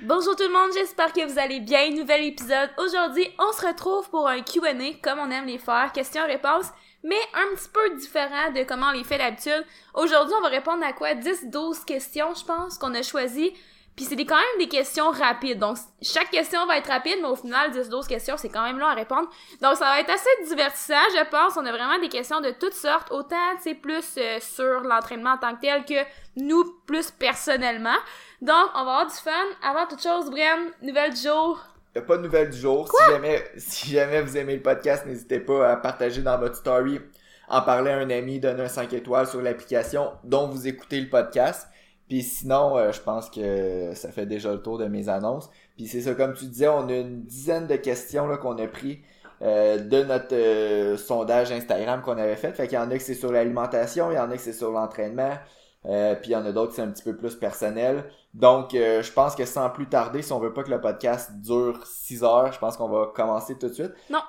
Bonjour tout le monde, j'espère que vous allez bien. Nouvel épisode. Aujourd'hui, on se retrouve pour un Q&A comme on aime les faire, questions-réponses, mais un petit peu différent de comment on les fait d'habitude. Aujourd'hui, on va répondre à quoi? 10-12 questions, je pense, qu'on a choisi puis c'est quand même des questions rapides. Donc, chaque question va être rapide, mais au final, 10-12 questions, c'est quand même long à répondre. Donc, ça va être assez divertissant, je pense. On a vraiment des questions de toutes sortes. Autant, tu sais, plus euh, sur l'entraînement en tant que tel que nous, plus personnellement. Donc, on va avoir du fun. Avant toute chose, Bren, nouvelle du jour. Il a pas de nouvelle du jour. Si jamais, si jamais vous aimez le podcast, n'hésitez pas à partager dans votre story, en parler à un ami, donner un 5 étoiles sur l'application dont vous écoutez le podcast. Puis sinon, euh, je pense que ça fait déjà le tour de mes annonces. Puis c'est ça, comme tu disais, on a une dizaine de questions là, qu'on a pris euh, de notre euh, sondage Instagram qu'on avait fait. Fait qu'il y en a que c'est sur l'alimentation, il y en a que c'est sur l'entraînement. puis il y en a d'autres qui c'est un petit peu plus personnel. Donc je pense que sans plus tarder, si on veut pas que le podcast dure 6 heures, je pense qu'on va commencer tout de suite. Non.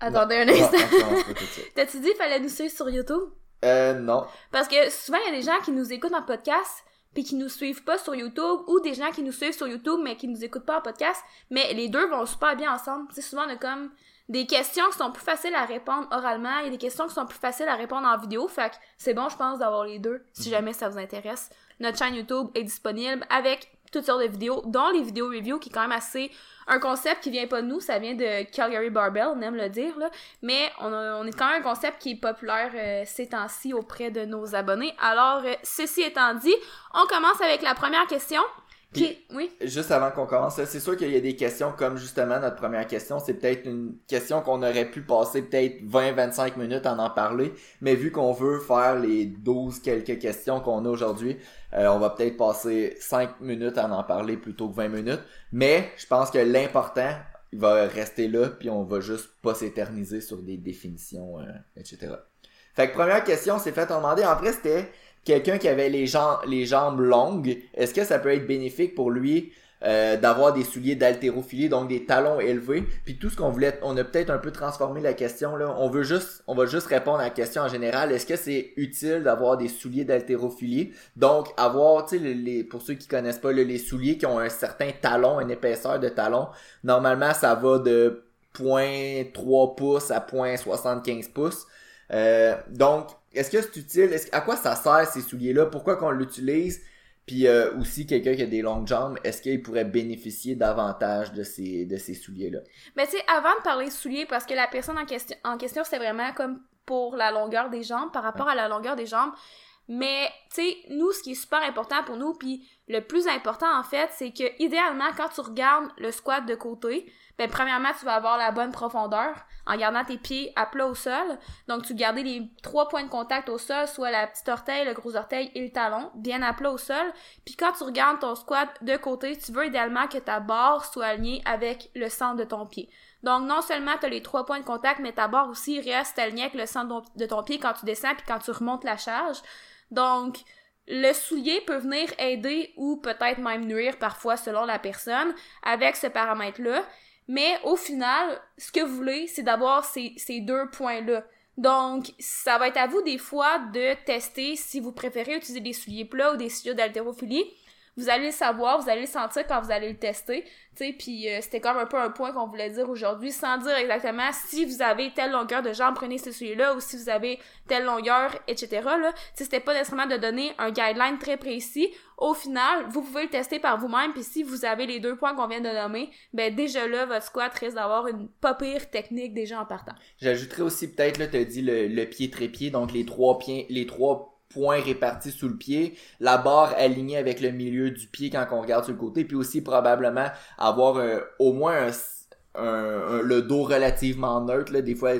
Attendez un instant. T'as-tu dit qu'il fallait nous suivre sur YouTube? Euh, non. Parce que souvent, il y a des gens qui nous écoutent en podcast, puis qui nous suivent pas sur YouTube ou des gens qui nous suivent sur YouTube mais qui nous écoutent pas en podcast, mais les deux vont super bien ensemble. Tu souvent on a comme des questions qui sont plus faciles à répondre oralement, il y a des questions qui sont plus faciles à répondre en vidéo, fait que c'est bon je pense d'avoir les deux si mhm. jamais ça vous intéresse. Notre chaîne YouTube est disponible avec toutes sortes de vidéos, dont les vidéos review qui est quand même assez un concept qui vient pas de nous, ça vient de Calgary Barbell, on aime le dire, là. Mais on, on est quand même un concept qui est populaire euh, ces temps-ci auprès de nos abonnés. Alors, euh, ceci étant dit, on commence avec la première question oui. Juste avant qu'on commence, c'est sûr qu'il y a des questions comme justement notre première question, c'est peut-être une question qu'on aurait pu passer peut-être 20-25 minutes à en parler, mais vu qu'on veut faire les 12 quelques questions qu'on a aujourd'hui, euh, on va peut-être passer 5 minutes à en parler plutôt que 20 minutes, mais je pense que l'important, il va rester là, puis on va juste pas s'éterniser sur des définitions, euh, etc. Fait que première question, c'est fait en demander, en vrai c'était quelqu'un qui avait les jambes, longues, est-ce que ça peut être bénéfique pour lui euh, d'avoir des souliers d'haltérophilie, donc des talons élevés? Puis tout ce qu'on voulait, on a peut-être un peu transformé la question là. On veut juste, on va juste répondre à la question en général. Est-ce que c'est utile d'avoir des souliers d'haltérophilie? Donc avoir, tu sais, pour ceux qui connaissent pas les souliers qui ont un certain talon, une épaisseur de talon. Normalement, ça va de 0.3 pouces à 0.75 pouces. Euh, donc est-ce que c'est utile? à quoi ça sert ces souliers-là? Pourquoi qu'on l'utilise? Puis euh, aussi, quelqu'un qui a des longues jambes, est-ce qu'il pourrait bénéficier davantage de ces, de ces souliers-là? Mais tu sais, avant de parler de souliers, parce que la personne en question, en question c'est vraiment comme pour la longueur des jambes, par rapport à la longueur des jambes. Mais, tu sais, nous, ce qui est super important pour nous, puis le plus important, en fait, c'est que, idéalement, quand tu regardes le squat de côté, ben, premièrement, tu vas avoir la bonne profondeur en gardant tes pieds à plat au sol. Donc, tu gardes les trois points de contact au sol, soit la petite orteil, le gros orteil et le talon, bien à plat au sol. Puis quand tu regardes ton squat de côté, tu veux idéalement que ta barre soit alignée avec le centre de ton pied. Donc, non seulement tu as les trois points de contact, mais ta barre aussi reste alignée avec le centre de ton pied quand tu descends puis quand tu remontes la charge. Donc, le soulier peut venir aider ou peut-être même nuire parfois selon la personne avec ce paramètre-là. Mais au final, ce que vous voulez, c'est d'avoir ces, deux points-là. Donc, ça va être à vous des fois de tester si vous préférez utiliser des souliers plats ou des souliers d'haltérophilie vous allez le savoir, vous allez le sentir quand vous allez le tester, tu puis euh, c'était comme un peu un point qu'on voulait dire aujourd'hui, sans dire exactement si vous avez telle longueur de jambe, prenez ce sujet-là, ou si vous avez telle longueur, etc., là, tu sais, c'était pas nécessairement de donner un guideline très précis, au final, vous pouvez le tester par vous-même, puis si vous avez les deux points qu'on vient de nommer, ben déjà là, votre squat risque d'avoir une pas pire technique déjà en partant. J'ajouterais aussi peut-être, là, as dit le, le pied-trépied, donc les trois pieds, les trois points répartis sous le pied, la barre alignée avec le milieu du pied quand on regarde sur le côté, puis aussi probablement avoir au moins le dos relativement neutre. Là. Des fois,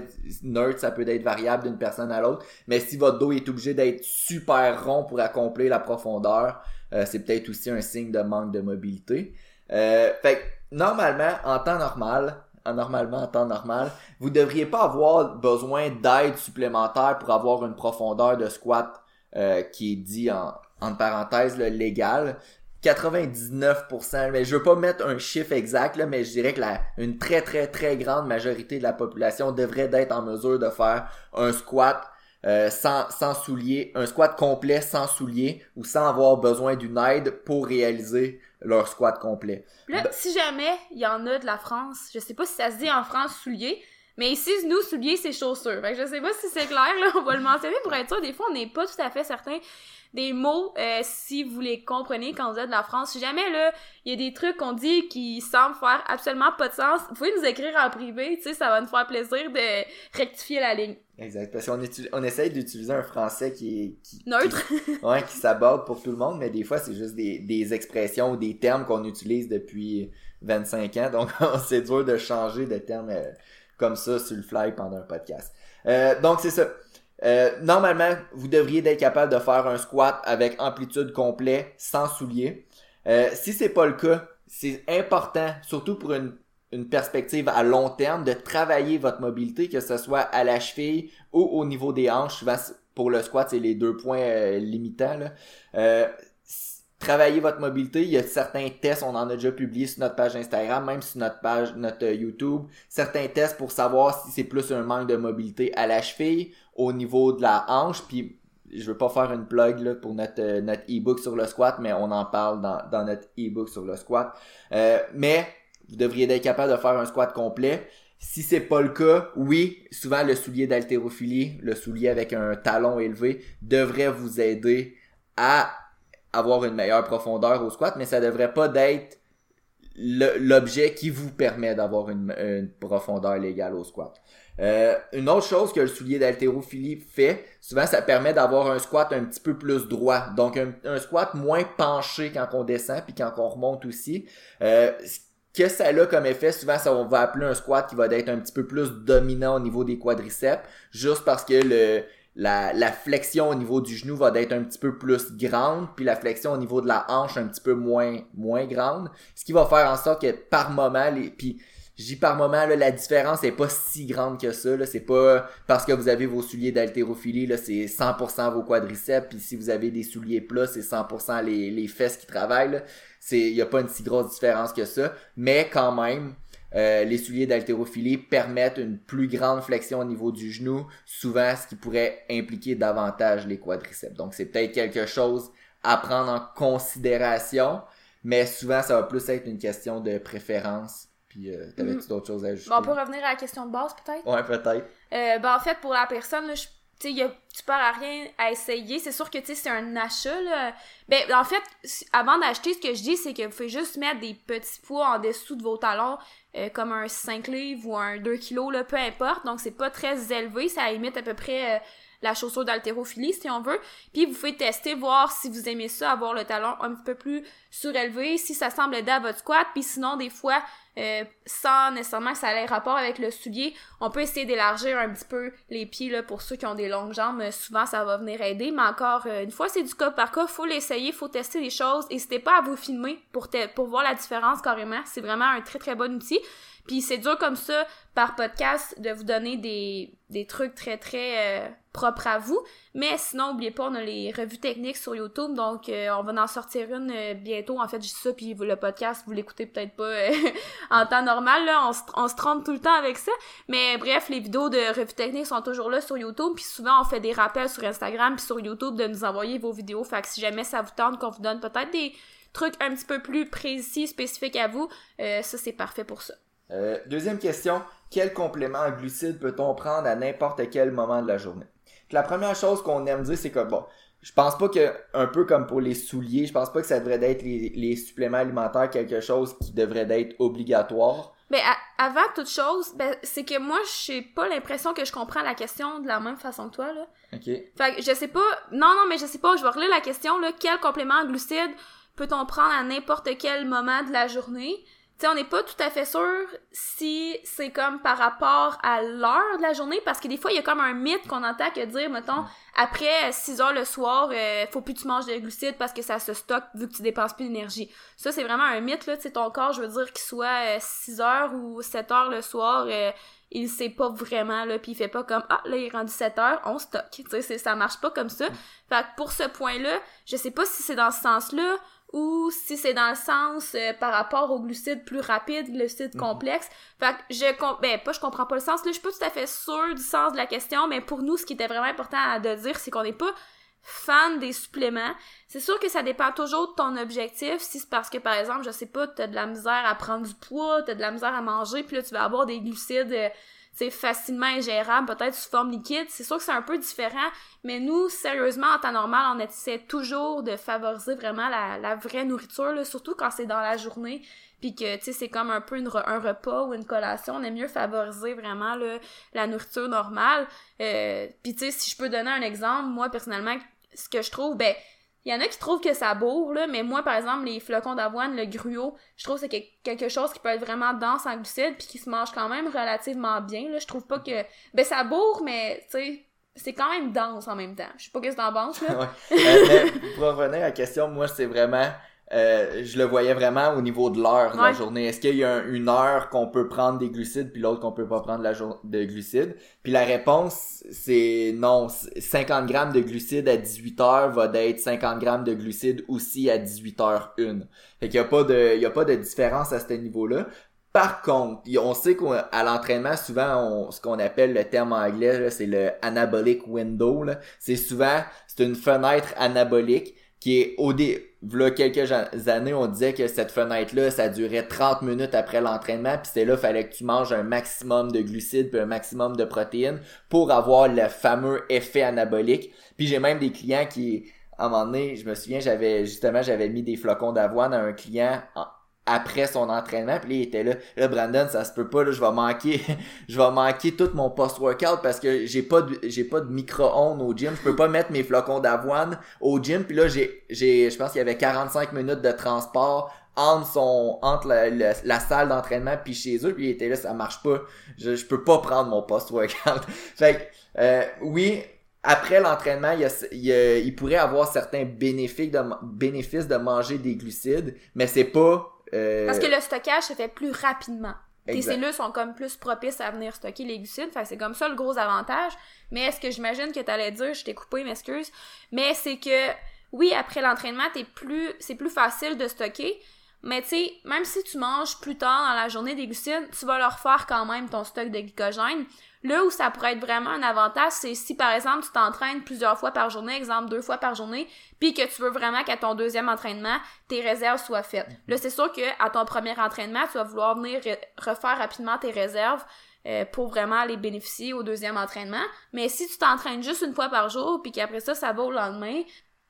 neutre, ça peut être variable d'une personne à l'autre. Mais si votre dos est obligé d'être super rond pour accomplir la profondeur, euh, c'est peut-être aussi un signe de manque de mobilité. Euh, fait normalement, en temps normal, normalement en temps normal, vous devriez pas avoir besoin d'aide supplémentaire pour avoir une profondeur de squat euh, qui est dit en, en parenthèse le légal. 99%, mais je veux pas mettre un chiffre exact, là, mais je dirais que la, une très très très grande majorité de la population devrait être en mesure de faire un squat euh, sans, sans souliers, un squat complet sans souliers ou sans avoir besoin d'une aide pour réaliser leur squat complet. Là, si jamais il y en a de la France, je sais pas si ça se dit en France souliers, mais ici, nous, souliers, c'est chaussures. Fait que je sais pas si c'est clair, là, on va le mentionner pour être sûr. Des fois, on n'est pas tout à fait certain des mots, euh, si vous les comprenez quand vous êtes de la France. Si jamais, là, il y a des trucs qu'on dit qui semblent faire absolument pas de sens, vous pouvez nous écrire en privé, tu sais, ça va nous faire plaisir de rectifier la ligne. Exact, parce qu'on on essaye d'utiliser un français qui est... Qui, Neutre. ouais, qui s'aborde pour tout le monde, mais des fois, c'est juste des, des expressions ou des termes qu'on utilise depuis 25 ans, donc c'est dur de changer de termes euh, comme ça sur le fly pendant un podcast. Euh, donc, c'est ça. Euh, normalement, vous devriez être capable de faire un squat avec amplitude complet sans souliers. Euh, si c'est pas le cas, c'est important, surtout pour une, une, perspective à long terme, de travailler votre mobilité, que ce soit à la cheville ou au niveau des hanches. Pour le squat, c'est les deux points euh, limitants. Là. Euh, travailler votre mobilité. Il y a certains tests, on en a déjà publié sur notre page Instagram, même sur notre page, notre YouTube. Certains tests pour savoir si c'est plus un manque de mobilité à la cheville au niveau de la hanche, puis je veux pas faire une plug là, pour notre euh, notre e-book sur le squat, mais on en parle dans, dans notre e-book sur le squat. Euh, mais vous devriez être capable de faire un squat complet. Si c'est pas le cas, oui, souvent le soulier d'haltérophilie, le soulier avec un talon élevé, devrait vous aider à avoir une meilleure profondeur au squat, mais ça devrait pas d'être l'objet qui vous permet d'avoir une, profondeur légale au squat. Euh, une autre chose que le soulier d'haltérophilie fait, souvent ça permet d'avoir un squat un petit peu plus droit. Donc un, squat moins penché quand on descend puis quand on remonte aussi. Euh, que ça a comme effet, souvent ça on va appeler un squat qui va être un petit peu plus dominant au niveau des quadriceps, juste parce que le la, flexion au niveau du genou va être un petit peu plus grande, puis la flexion au niveau de la hanche un petit peu moins moins grande, ce qui va faire en sorte que par moment les puis je dis par moment, là, la différence est pas si grande que ça. C'est pas parce que vous avez vos souliers d'haltérophilie, c'est 100% vos quadriceps. Puis si vous avez des souliers plats, c'est 100% les, les fesses qui travaillent. Il n'y a pas une si grosse différence que ça. Mais quand même, euh, les souliers d'haltérophilie permettent une plus grande flexion au niveau du genou, souvent ce qui pourrait impliquer davantage les quadriceps. Donc c'est peut-être quelque chose à prendre en considération, mais souvent ça va plus être une question de préférence puis, euh, t'avais-tu mm-hmm. d'autres choses à ajouter? Bon, on peut revenir à la question de base, peut-être? Ouais, peut-être. Euh, ben, en fait, pour la personne, là, je tu sais, tu perds à rien à essayer. C'est sûr que, tu sais, c'est un achat, là. Ben, en fait, avant d'acheter, ce que je dis, c'est que vous pouvez juste mettre des petits poids en dessous de vos talons, euh, comme un 5 livres ou un 2 kilos, là, peu importe. Donc, c'est pas très élevé. Ça limite à peu près euh, la chaussure d'haltérophilie, si on veut. Puis, vous pouvez tester, voir si vous aimez ça, avoir le talon un petit peu plus surélevé, si ça semble aider à votre squat. Puis sinon, des fois, euh, sans nécessairement que ça ait rapport avec le soulier. On peut essayer d'élargir un petit peu les pieds là, pour ceux qui ont des longues jambes. Souvent, ça va venir aider, mais encore euh, une fois, c'est du cas par cas. Faut l'essayer, faut tester les choses. N'hésitez pas à vous filmer pour, pour voir la différence carrément. C'est vraiment un très très bon outil. Puis c'est dur comme ça, par podcast, de vous donner des, des trucs très très euh, propres à vous. Mais sinon, n'oubliez pas, on a les revues techniques sur YouTube, donc euh, on va en sortir une euh, bientôt. En fait, je dis ça, puis le podcast, vous l'écoutez peut-être pas en temps normal, là, on se, trompe tout le temps avec ça. Mais bref, les vidéos de revues techniques sont toujours là sur YouTube, puis souvent on fait des rappels sur Instagram puis sur YouTube de nous envoyer vos vidéos. Fait que si jamais ça vous tente qu'on vous donne peut-être des trucs un petit peu plus précis, spécifiques à vous, ça c'est parfait pour ça. Euh, deuxième question, quel complément glucide peut-on prendre à n'importe quel moment de la journée? La première chose qu'on aime dire, c'est que bon, je pense pas que, un peu comme pour les souliers, je pense pas que ça devrait être les, suppléments alimentaires quelque chose qui devrait être obligatoire. Mais avant toute chose, ben, c'est que moi, j'ai pas l'impression que je comprends la question de la même façon que toi, là. OK. Fait que je sais pas, non, non, mais je sais pas, je vais relire la question, là, quel complément glucide peut-on prendre à n'importe quel moment de la journée? Sais, on n'est pas tout à fait sûr si c'est comme par rapport à l'heure de la journée, parce que des fois, il y a comme un mythe qu'on entend que dire, mettons, après 6 heures le soir, euh, faut plus que tu manges de glucides parce que ça se stocke vu que tu dépenses plus d'énergie. Ça, c'est vraiment un mythe, là, tu sais, ton corps, je veux dire, qu'il soit 6 euh, heures ou 7 heures le soir, euh, il sait pas vraiment, là, puis il fait pas comme « Ah, là, il est rendu 7 heures, on stocke. » Tu sais, ça marche pas comme ça. Fait que pour ce point-là, je sais pas si c'est dans ce sens-là ou si c'est dans le sens euh, par rapport aux glucides plus rapides, glucides Mhm. complexes. Fait que je ben pas je comprends pas le sens là, je suis pas tout à fait sûre du sens de la question, mais pour nous ce qui était vraiment important à de dire c'est qu'on n'est pas fan des suppléments. C'est sûr que ça dépend toujours de ton objectif. Si c'est parce que, par exemple, je sais pas, t'as de la misère à prendre du poids, t'as de la misère à manger, puis là, tu vas avoir des glucides, euh, sais, facilement ingérables, peut-être sous forme liquide. C'est sûr que c'est un peu différent, mais nous, sérieusement, en temps normal, on essaie toujours de favoriser vraiment la, vraie nourriture, là, surtout quand c'est dans la journée, puis que, tu sais, c'est comme un peu un repas ou une collation. On aime mieux favoriser vraiment, là, la nourriture normale. Euh, puis, tu sais, si je peux donner un exemple, moi, personnellement, ce que je trouve, ben, il y en a qui trouvent que ça bourre, là, mais moi, par exemple, les flocons d'avoine, le gruau, je trouve que c'est que- quelque chose qui peut être vraiment dense en glucides puis qui se mange quand même relativement bien, là. Je trouve pas que... Ben, ça bourre, mais, tu sais, c'est quand même dense en même temps. Je sais pas qu'est-ce que t'en là. Ouais. Euh, mais pour revenir à la question, moi, c'est vraiment... euh, je le voyais vraiment au niveau de l'heure de la journée. Est-ce qu'il y a un- une heure qu'on peut prendre des glucides puis l'autre qu'on peut pas prendre la jour- de glucides? Puis la réponse, c'est non. C- 50 grammes de glucides à 18 heures va d'être 50 grammes de glucides aussi à 18 heures une. Fait qu'il y a pas de, il y a pas de différence à ce niveau-là. Par contre, on sait qu'à l'entraînement, souvent, on- ce qu'on appelle le terme anglais, c'est le anabolic window. C'est souvent, c'est une fenêtre anabolique qui est au dé... V'là quelques années, on disait que cette fenêtre-là, ça durait 30 minutes après l'entraînement, puis c'était là, fallait que tu manges un maximum de glucides puis un maximum de protéines pour avoir le fameux effet anabolique. Puis j'ai même des clients qui, à un moment donné, je me souviens, j'avais justement, j'avais mis des flocons d'avoine à un client en- après son entraînement, puis là, il était là, là, Brandon, ça se peut pas, là, je vais manquer, je vais manquer tout mon post-workout parce que j'ai pas de, j'ai pas de micro-ondes au gym, je peux pas mettre mes flocons d'avoine au gym, puis là, j'ai, j'ai, je pense qu'il y avait 45 minutes de transport entre son, entre la, la, salle d'entraînement puis chez eux, puis il était là, ça marche pas, je, je peux pas prendre mon post-workout. fait que, euh, oui, après l'entraînement, il, il, il pourrait avoir certains bénéfices de, bénéfices de manger des glucides, mais c'est pas... euh, Parce que le stockage se fait plus rapidement. Tes cellules sont comme plus propices à venir stocker les glucides, fait c'est comme ça le gros avantage. Mais est-ce que j'imagine que t'allais dire, je t'ai coupé, m'excuse, mais c'est que oui, après l'entraînement, t'es plus, c'est plus facile de stocker. Mais tu sais, même si tu manges plus tard dans la journée des glucides, tu vas leur faire quand même ton stock de glycogène. Là où ça pourrait être vraiment un avantage, c'est si par exemple tu t'entraînes plusieurs fois par journée, exemple deux fois par journée, puis que tu veux vraiment qu'à ton deuxième entraînement, tes réserves soient faites. Là, c'est sûr que à ton premier entraînement, tu vas vouloir venir re- refaire rapidement tes réserves euh, pour vraiment les bénéficier au deuxième entraînement. Mais si tu t'entraînes juste une fois par jour, puis qu'après ça, ça va au lendemain,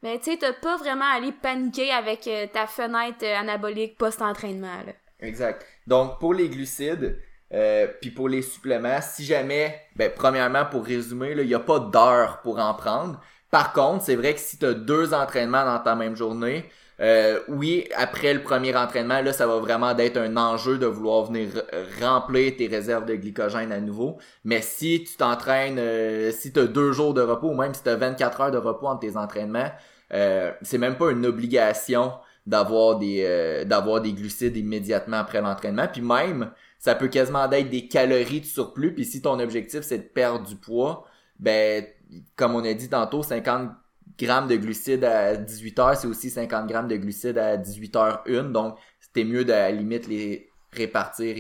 ben tu sais, t'as pas vraiment à aller paniquer avec euh, ta fenêtre euh, anabolique post-entraînement. Exact. Donc, pour les glucides, euh, puis pour les suppléments, si jamais, ben, premièrement, pour résumer, il n'y a pas d'heure pour en prendre. Par contre, c'est vrai que si tu as deux entraînements dans ta même journée, euh, oui, après le premier entraînement, là, ça va vraiment d'être un enjeu de vouloir venir re- remplir tes réserves de glycogène à nouveau. Mais si tu t'entraînes, euh, si tu as deux jours de repos, ou même si tu as 24 heures de repos entre tes entraînements, euh, c'est même pas une obligation d'avoir des euh, d'avoir des glucides immédiatement après l'entraînement puis même ça peut quasiment être des calories de surplus puis si ton objectif c'est de perdre du poids ben comme on a dit tantôt 50 grammes de glucides à 18 heures c'est aussi 50 grammes de glucides à 18 heures une donc c'était mieux de à la limite les répartir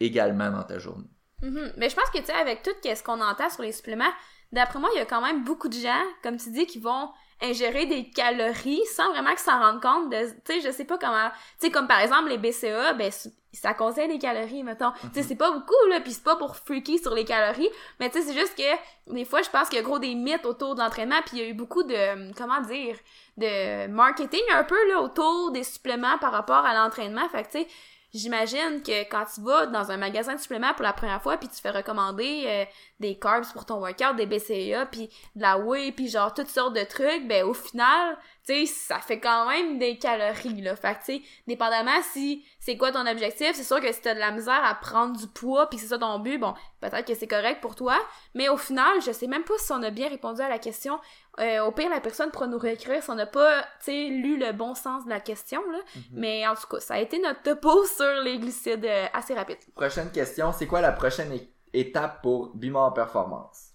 également dans ta journée Mhm. Mais je pense que, tu sais, avec tout ce qu'on entend sur les suppléments, d'après moi, il y a quand même beaucoup de gens, comme tu dis, qui vont ingérer des calories sans vraiment qu'ils s'en rendent compte de, tu sais, je sais pas comment, tu sais, comme par exemple les BCA, ben, ça contient des calories, mettons. Tu sais, c'est pas beaucoup, là, pis c'est pas pour freaky sur les calories, mais tu sais, c'est juste que, des fois, je pense qu'il y a gros des mythes autour de l'entraînement, puis il y a eu beaucoup de, comment dire, de marketing un peu, là, autour des suppléments par rapport à l'entraînement, fait que, tu sais, J'imagine que quand tu vas dans un magasin de suppléments pour la première fois puis tu fais recommander euh, des carbs pour ton workout, des BCAA puis de la whey puis genre toutes sortes de trucs, ben au final, tu sais, ça fait quand même des calories là. Fait que tu sais, dépendamment si c'est quoi ton objectif, c'est sûr que si t'as de la misère à prendre du poids puis c'est ça ton but, bon, peut-être que c'est correct pour toi, mais au final, je sais même pas si on a bien répondu à la question. Euh, au pire, la personne pourra nous réécrire si on n'a pas, tu sais, lu le bon sens de la question, là. Mais en tout cas, ça a été notre topo sur les glucides euh, assez rapide. prochaine question c'est quoi la prochaine étape pour Bimor Performance?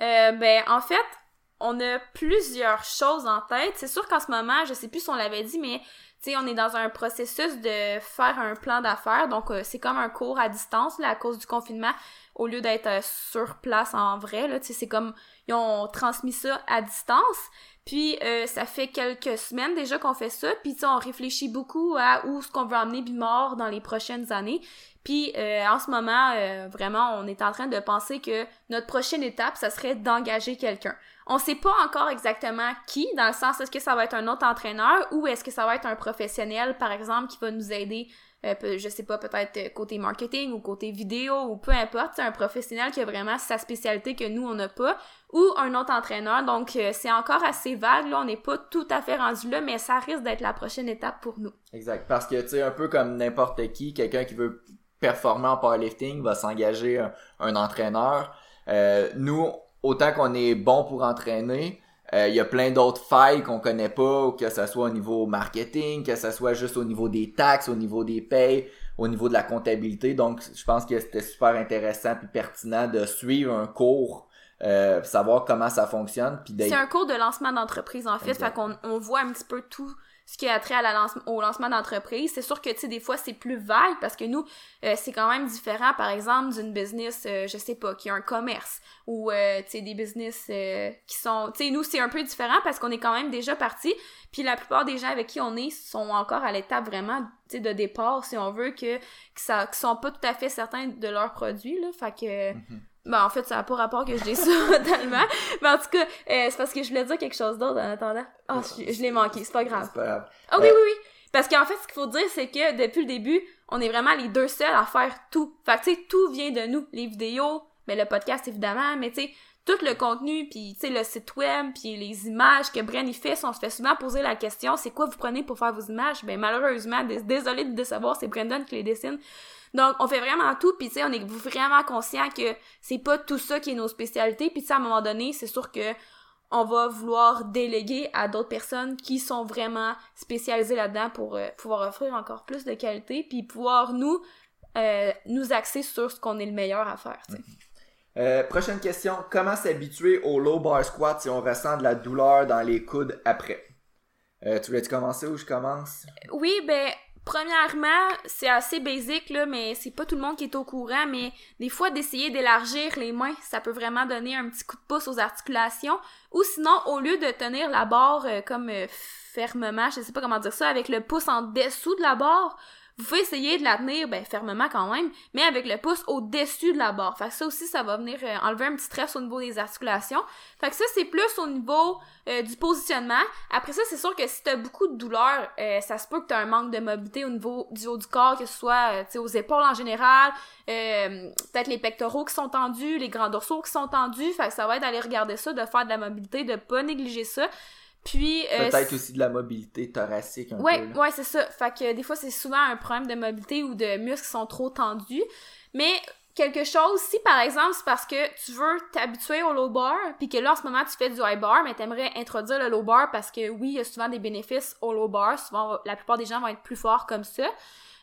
Euh, ben, en fait, on a plusieurs choses en tête. C'est sûr qu'en ce moment, je sais plus si on l'avait dit, mais tu sais, on est dans un processus de faire un plan d'affaires. Donc, euh, c'est comme un cours à distance, là, à cause du confinement, au lieu d'être euh, sur place en vrai, là. C'est comme, ils ont transmis ça à distance. Puis, euh, ça fait quelques semaines déjà qu'on fait ça. Puis, on réfléchit beaucoup à où ce qu'on veut emmener Bimor dans les prochaines années. Puis en ce moment, vraiment, on est en train de penser que notre prochaine étape, ça serait d'engager quelqu'un. On sait pas encore exactement qui, dans le sens est-ce que ça va être un autre entraîneur ou est-ce que ça va être un professionnel, par exemple, qui va nous aider, euh, je sais pas, peut-être côté marketing ou côté vidéo ou peu importe, un professionnel qui a vraiment sa spécialité que nous on n'a pas ou un autre entraîneur. Donc c'est encore assez vague, là, on n'est pas tout à fait rendu là, mais ça risque d'être la prochaine étape pour nous. Exact, parce que tu sais un peu comme n'importe qui, quelqu'un qui veut performant en powerlifting va s'engager un, entraîneur. Euh, nous, autant qu'on est bon pour entraîner, euh, il y a plein d'autres failles qu'on connaît pas, que ce soit au niveau marketing, que ce soit juste au niveau des taxes, au niveau des payes, au niveau de la comptabilité. Donc, je pense que c'était super intéressant et pertinent de suivre un cours euh, savoir comment ça fonctionne. C'est un cours de lancement d'entreprise en fait, fait qu'on on voit un petit peu tout ce qui a trait à la au lancement d'entreprise. C'est sûr que, tu sais, des fois, c'est plus vague parce que nous, euh, c'est quand même différent, par exemple, d'une business, euh, je sais pas, qui a un commerce ou, euh, tu sais, des business qui sont... Tu sais, nous, c'est un peu différent parce qu'on est quand même déjà parti. Puis la plupart des gens avec qui on est sont encore à l'étape vraiment, tu sais, de départ, si on veut, que, que ça, qui sont pas tout à fait certains de leurs produits, là. Fait que... Mm-hmm. Ben, en fait, ça n'a pas rapport que je dise ça tellement. Mais en tout cas, euh, c'est parce que je voulais dire quelque chose d'autre en attendant. Ah, je, l'ai manqué, c'est pas grave. C'est pas grave. Ah oui, oui, oui. Parce qu'en fait, ce qu'il faut dire, c'est que depuis le début, on est vraiment les deux seuls à faire tout. Fait que, tu sais, tout vient de nous. Les vidéos, mais le podcast, évidemment, mais tu sais, tout le contenu, puis tu sais, le site web, puis les images que Bren y fait, on se fait souvent poser la question, c'est quoi vous prenez pour faire vos images? Ben malheureusement, désolé de savoir, c'est Brendan qui les dessine. Donc, on fait vraiment tout, puis tu sais, on est vraiment conscient que c'est pas tout ça qui est nos spécialités, puis tu sais, à un moment donné, c'est sûr que on va vouloir déléguer à d'autres personnes qui sont vraiment spécialisées là-dedans pour euh, pouvoir offrir encore plus de qualité, puis pouvoir nous euh, nous axer sur ce qu'on est le meilleur à faire. sais. Euh, prochaine question, comment s'habituer au low bar squat si on ressent de la douleur dans les coudes après? tu voulais-tu commencer ou je commence? Oui, ben Premièrement, c'est assez basique là, mais c'est pas tout le monde qui est au courant, mais des fois d'essayer d'élargir les mains, ça peut vraiment donner un petit coup de pouce aux articulations. Ou sinon, au lieu de tenir la barre euh, comme euh, fermement, je sais pas comment dire ça, avec le pouce en dessous de la barre, vous pouvez essayer de la tenir, ben, fermement quand même, mais avec le pouce au-dessus de la barre. Fait que ça aussi, ça va venir euh, enlever un petit stress au niveau des articulations. Fait que ça, c'est plus au niveau euh, du positionnement. Après ça, c'est sûr que si t'as beaucoup de douleur, euh, ça se peut que t'as un manque de mobilité au niveau du haut du corps, que ce soit, aux épaules en général, peut-être les pectoraux qui sont tendus, les grands dorsaux qui sont tendus. Fait que ça va être d'aller regarder ça, de faire de la mobilité, de pas négliger ça. Puis euh, peut-être aussi de la mobilité thoracique un ouais, peu. Ouais, c'est ça. Fait que des fois c'est souvent un problème de mobilité ou de muscles qui sont trop tendus. Mais quelque chose, si par exemple c'est parce que tu veux t'habituer au low bar, puis que là en ce moment tu fais du high bar, mais t'aimerais introduire le low bar parce que oui, il y a souvent des bénéfices au low bar. Souvent, la plupart des gens vont être plus forts comme ça.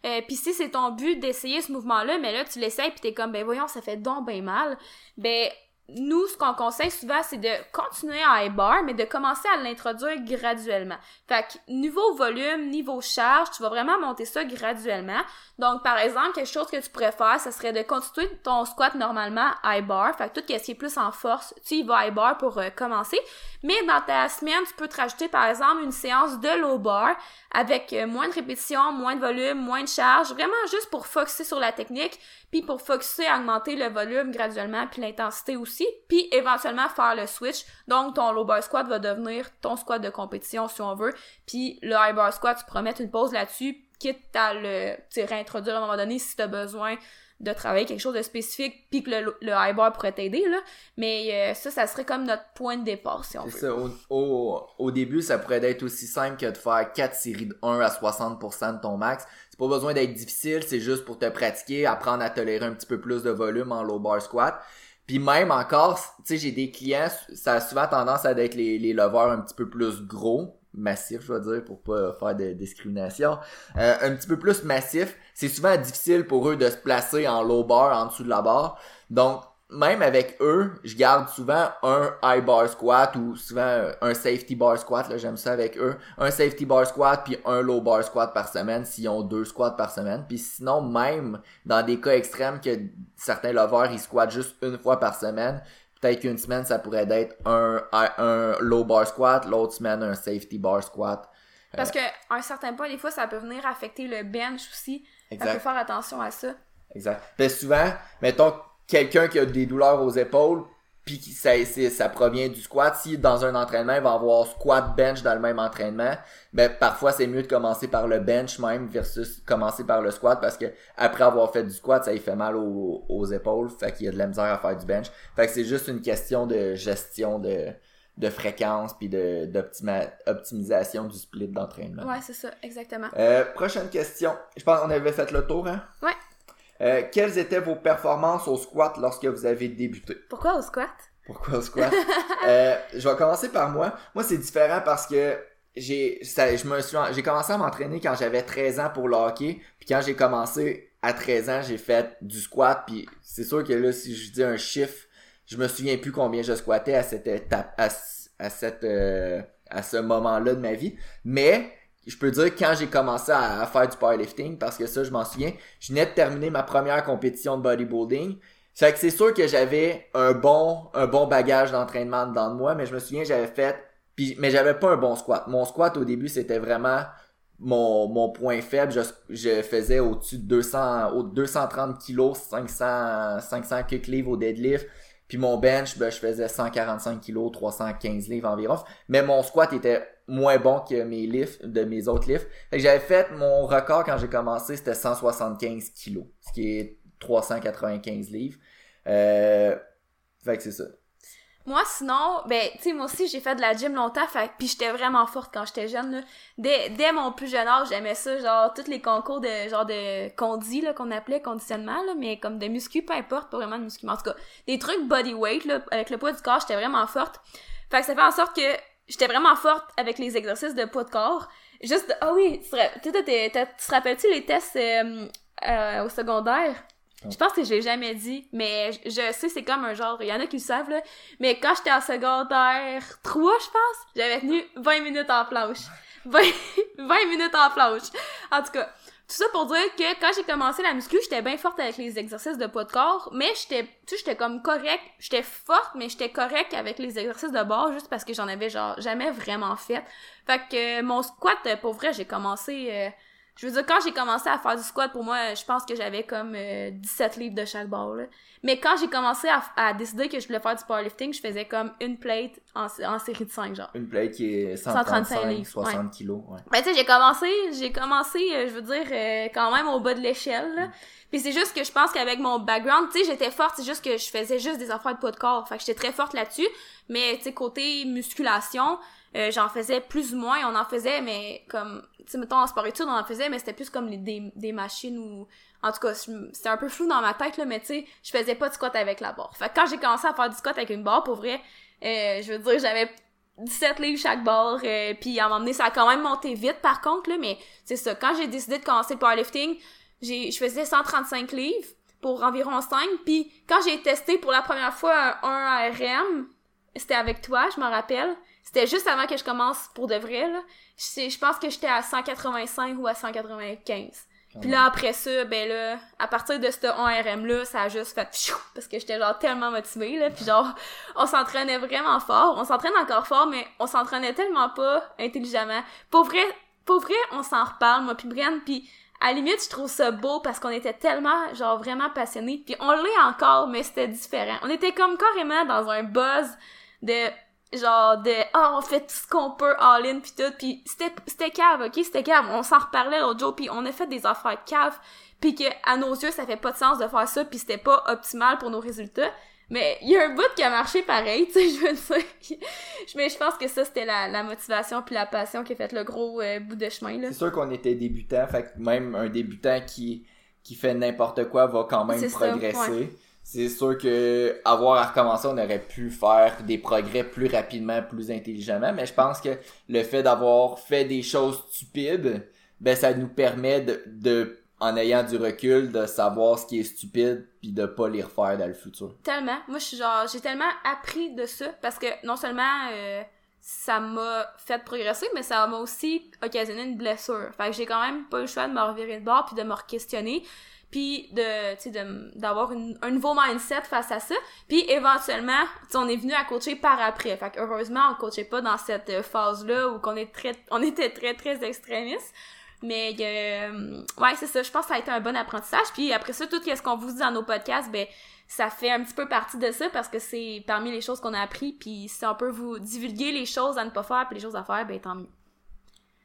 Euh, puis si c'est ton but d'essayer ce mouvement-là, mais là tu l'essayes puis t'es comme ben voyons ça fait donc bien mal, ben nous, ce qu'on conseille souvent, c'est de continuer en high mais de commencer à l'introduire graduellement. Fait que niveau volume, niveau charge, tu vas vraiment monter ça graduellement. Donc, par exemple, quelque chose que tu pourrais faire, ce serait de continuer ton squat normalement high bar. Fait que tout ce qui est plus en force, tu y vas high bar pour euh, commencer. Mais dans ta semaine, tu peux te rajouter, par exemple, une séance de low bar avec euh, moins de répétitions, moins de volume, moins de charge, vraiment juste pour focuser sur la technique, puis pour focuser à augmenter le volume graduellement, puis l'intensité aussi, puis éventuellement faire le switch. Donc ton low bar squat va devenir ton squat de compétition si on veut, puis le high bar squat, tu pourras mettre une pause là-dessus, quitte à le réintroduire à un moment donné si tu as besoin de travailler quelque chose de spécifique puis que le, le high bar pourrait t'aider là mais euh, ça ça serait comme notre point de départ si on veut. Ça, au, au, début ça pourrait être aussi simple que de faire 4 séries de 1 à 60% de ton max c'est pas besoin d'être difficile c'est juste pour te pratiquer apprendre à tolérer un petit peu plus de volume en low bar squat puis même encore tu sais j'ai des clients ça a souvent tendance à être les, les leveurs un petit peu plus gros massif, je vais dire, pour pas faire de discrimination. Euh, un petit peu plus massif, c'est souvent difficile pour eux de se placer en low bar, en dessous de la barre. Donc, même avec eux, je garde souvent un high bar squat ou souvent un safety bar squat, là, j'aime ça avec eux. Un safety bar squat puis un low bar squat par semaine s'ils ont deux squats par semaine. Puis sinon, même dans des cas extrêmes que certains lovers, ils squattent juste une fois par semaine, peut-être qu'une semaine, ça pourrait être un, un low bar squat, l'autre semaine, un safety bar squat. Parce que à un certain point, des fois, ça peut venir affecter le bench aussi. Exact. Ça peut faire attention à ça. Exact. Puis souvent, mettons quelqu'un qui a des douleurs aux épaules, puis ça, ça provient du squat. Si dans un entraînement, il va avoir squat bench dans le même entraînement, ben parfois c'est mieux de commencer par le bench même versus commencer par le squat parce que après avoir fait du squat, ça lui fait mal aux, aux épaules, fait qu'il y a de la misère à faire du bench. Fait que c'est juste une question de gestion de de fréquence puis de d'optimisation du split d'entraînement. Ouais, c'est ça, exactement. Euh, prochaine question. Je pense qu'on avait fait le tour, hein? Ouais. Euh, quelles étaient vos performances au squat lorsque vous avez débuté? Pourquoi au squat? Pourquoi au squat? euh, je vais commencer par moi. Moi, c'est différent parce que j'ai commencé à m'entraîner quand j'avais 13 ans pour le hockey puis quand j'ai commencé à 13 ans j'ai fait du squat puis c'est sûr que là si je dis un chiffre je me souviens plus combien je squattais à cette étape à, à cette euh, à ce moment-là de ma vie mais je peux dire quand j'ai commencé à, faire du powerlifting, parce que ça, je m'en souviens, je venais de terminer ma première compétition de bodybuilding. Fait que c'est sûr que j'avais un bon, un bon bagage d'entraînement dedans de moi, mais je me souviens, j'avais fait, puis, mais j'avais pas un bon squat. Mon squat au début, c'était vraiment mon, mon point faible. Je, je faisais au-dessus de 200, au 230 kilos, 500, 500 kick livres au deadlift. Puis mon bench, ben, je faisais 145 kilos, 315 livres environ. Mais mon squat était moins bon que mes lifts, de mes autres lifts. Fait que j'avais fait mon record quand j'ai commencé, c'était 175 kilos. Ce qui est 395 livres. Euh, fait que c'est ça. Moi, sinon, ben, tu sais, moi aussi, j'ai fait de la gym longtemps, fait, puis j'étais vraiment forte quand j'étais jeune, là. Dès, dès mon plus jeune âge, j'aimais ça, genre, tous les concours de, genre, de condi, là, qu'on appelait conditionnement, là, mais comme de muscu, peu importe, pas vraiment de muscu, mais en tout cas, des trucs bodyweight, là, avec le poids du corps, j'étais vraiment forte. Fait que ça fait en sorte que j'étais vraiment forte avec les exercices de poids de corps. Juste, ah oui, tu te rappelles-tu les tests euh, euh, au secondaire? Je pense que je l'ai jamais dit, mais je, sais c'est comme un genre, il y en a qui le savent là, mais quand j'étais en secondaire 3, je pense, j'avais tenu 20 minutes en planche. 20, 20 minutes en planche. En tout cas, tout ça pour dire que quand j'ai commencé la muscu, j'étais bien forte avec les exercices de poids de corps, mais j'étais, tu sais, j'étais comme correct, j'étais forte, mais j'étais correct avec les exercices de bord juste parce que j'en avais genre jamais vraiment fait. Fait que mon squat, pour vrai, j'ai commencé, euh, je veux dire, quand j'ai commencé à faire du squat, pour moi, je pense que j'avais comme 17 euh, livres de chaque. Là. Mais quand j'ai commencé à, décider que je voulais faire du powerlifting, je faisais comme une plate en, série de 5, genre. Une plate qui est 135 livres, 60 kilos, ouais. Ben, tu sais, j'ai commencé, j'ai commencé, euh, je veux dire, euh, quand même au bas de l'échelle, mm. Puis c'est juste que je pense qu'avec mon background, tu sais, j'étais forte, c'est juste que je faisais juste des affaires de poids de corps. Fait que j'étais très forte là-dessus. Mais, tu sais, côté musculation, euh, j'en faisais plus ou moins, on en faisait, mais comme, tu sais, mettons, en sport études, on en faisait, mais c'était plus comme des, des machines ou, en tout cas, c'était un peu flou dans ma tête, là, mais tu sais, je faisais pas de squat avec la barre. Fait que quand j'ai commencé à faire du squat avec une barre, pour vrai, euh, je veux dire, j'avais 17 livres chaque barre, euh, puis à un moment donné, ça a quand même monté vite, par contre, là, mais c'est ça, quand j'ai décidé de commencer le powerlifting, j'ai, je faisais 135 livres pour environ 5, puis quand j'ai testé pour la première fois un, un ARM, c'était avec toi, je m'en rappelle, c'était juste avant que je commence pour de vrai, là. Je, je pense que j'étais à 185 ou à 195. Puis là, après ça, ben là, à partir de ce 1RM-là, ça a juste fait parce que j'étais genre tellement motivée, là. Puis genre, on s'entraînait vraiment fort. On s'entraîne encore fort, mais on s'entraînait tellement pas intelligemment. Pour vrai, pour vrai, on s'en reparle, moi puis Brian, puis à la limite, je trouve ça beau parce qu'on était tellement, genre, vraiment passionnés. Puis on l'est encore, mais c'était différent. On était comme carrément dans un buzz de genre de oh on fait tout ce qu'on peut all in puis tout puis c'était c'était cave ok? C'était cave. On s'en reparlait l'autre jour puis on a fait des affaires cave puis que à nos yeux ça fait pas de sens de faire ça puis c'était pas optimal pour nos résultats. Mais il y a un bout qui a marché pareil tu sais je veux dire. Mais je pense que ça c'était la, la motivation puis la passion qui a fait le gros euh, bout de chemin là. C'est sûr qu'on était débutant fait que même un débutant qui qui fait n'importe quoi va quand même progresser c'est sûr que avoir à recommencer, on aurait pu faire des progrès plus rapidement, plus intelligemment, mais je pense que le fait d'avoir fait des choses stupides, ben ça nous permet de, en ayant du recul, de savoir ce qui est stupide puis de pas les refaire dans le futur. Tellement. Moi, je suis genre, j'ai tellement appris de ça parce que non seulement euh, ça m'a fait progresser, mais ça m'a aussi occasionné une blessure. Fait que j'ai quand même pas eu le choix de me revirer de bord puis de me questionner puis de d'avoir un nouveau mindset face à ça puis éventuellement on est venu à coacher par après fait heureusement on coachait pas dans cette phase là où qu'on est très on était très très extrémistes mais euh, ouais, c'est ça. Je pense que ça a été un bon apprentissage. Puis après ça, tout ce qu'on vous dit dans nos podcasts, ben ça fait un petit peu partie de ça parce que c'est parmi les choses qu'on a appris. Puis si on peut vous divulguer les choses à ne pas faire puis les choses à faire, ben tant mieux.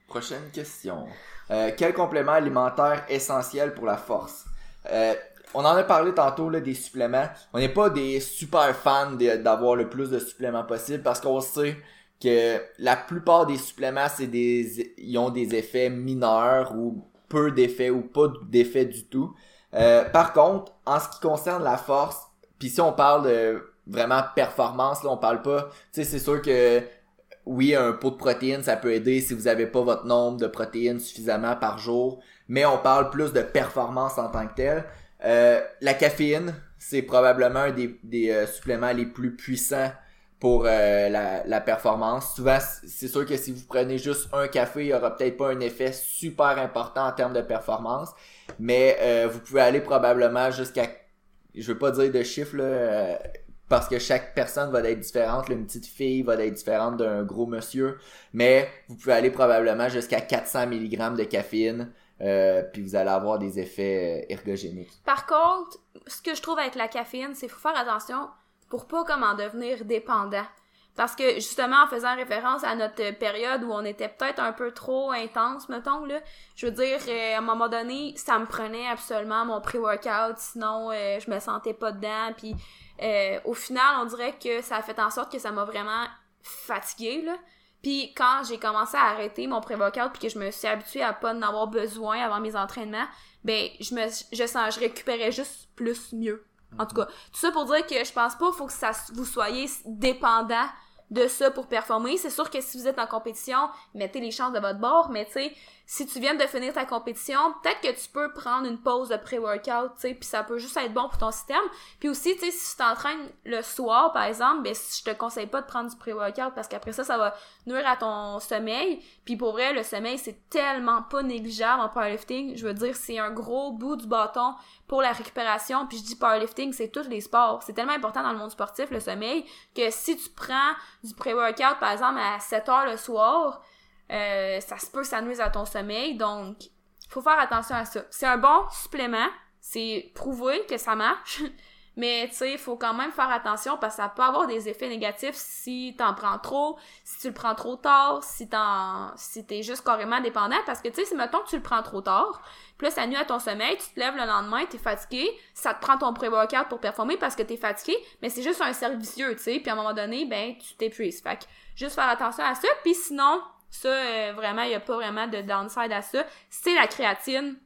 Prochaine question. Euh, quel complément alimentaire essentiel pour la force? Euh, on en a parlé tantôt là, des suppléments. On n'est pas des super fans d'avoir le plus de suppléments possible parce qu'on sait que la plupart des suppléments, c'est des, ils ont des effets mineurs ou peu d'effets ou pas d'effets du tout. Euh, par contre, en ce qui concerne la force, puis si on parle de vraiment performance, là, on parle pas, tu sais, c'est sûr que oui, un pot de protéines, ça peut aider si vous avez pas votre nombre de protéines suffisamment par jour, mais on parle plus de performance en tant que tel. Euh, la caféine, c'est probablement un des, des euh, suppléments les plus puissants pour euh, la, la, performance. Souvent, c'est sûr que si vous prenez juste un café, il y aura peut-être pas un effet super important en termes de performance, mais euh, vous pouvez aller probablement jusqu'à, je veux pas dire de chiffres là, euh, parce que chaque personne va être différente. une petite fille va être différente d'un gros monsieur, mais vous pouvez aller probablement jusqu'à 400 mg de caféine. Puis vous allez avoir des effets ergogéniques. Par contre, ce que je trouve avec la caféine, c'est faut faire attention pour pas comme en devenir dépendant. Parce que justement, en faisant référence à notre période où on était peut-être un peu trop intense, mettons, là, je veux dire, euh, à un moment donné, ça me prenait absolument mon pré-workout, sinon euh, je me sentais pas dedans. Puis euh, au final, on dirait que ça a fait en sorte que ça m'a vraiment fatiguée. Puis quand j'ai commencé à arrêter mon pré-workout puis que je me suis habituée à pas en avoir besoin avant mes entraînements, ben je me je sens je récupérais juste plus mieux. En tout cas, tout ça pour dire que je pense pas qu'il faut que ça vous soyez dépendant de ça pour performer. C'est sûr que si vous êtes en compétition, mettez les chances de votre bord, mais tu sais, si tu viens de finir ta compétition, peut-être que tu peux prendre une pause de pré-workout, tu sais, puis ça peut juste être bon pour ton système. Puis aussi, tu sais, si tu t'entraînes le soir, par exemple, ben je te conseille pas de prendre du pré-workout parce qu'après ça, ça va nuire à ton sommeil. Puis pour vrai, le sommeil, c'est tellement pas négligeable en powerlifting. Je veux dire, c'est un gros bout du bâton pour la récupération. Puis je dis powerlifting, c'est tous les sports. C'est tellement important dans le monde sportif, le sommeil, que si tu prends du pré-workout, par exemple, à 7 heures le soir, euh, ça se peut que à ton sommeil, donc faut faire attention à ça. C'est un bon supplément, c'est prouvé que ça marche, mais tu sais, il faut quand même faire attention parce que ça peut avoir des effets négatifs si t'en prends trop, si tu le prends trop tard, si t'en si t'es juste carrément dépendant parce que tu sais, si mettons que tu le prends trop tard, plus ça nuit à ton sommeil, tu te lèves le lendemain, t'es fatigué, ça te prend ton pré-workout pour performer parce que t'es fatigué, mais c'est juste un cercle vicieux, tu sais, puis à un moment donné, ben tu t'épuises. Fait que juste faire attention à ça, puis sinon ça, euh, vraiment, il n'y a pas vraiment de downside à ça. C'est la créatine,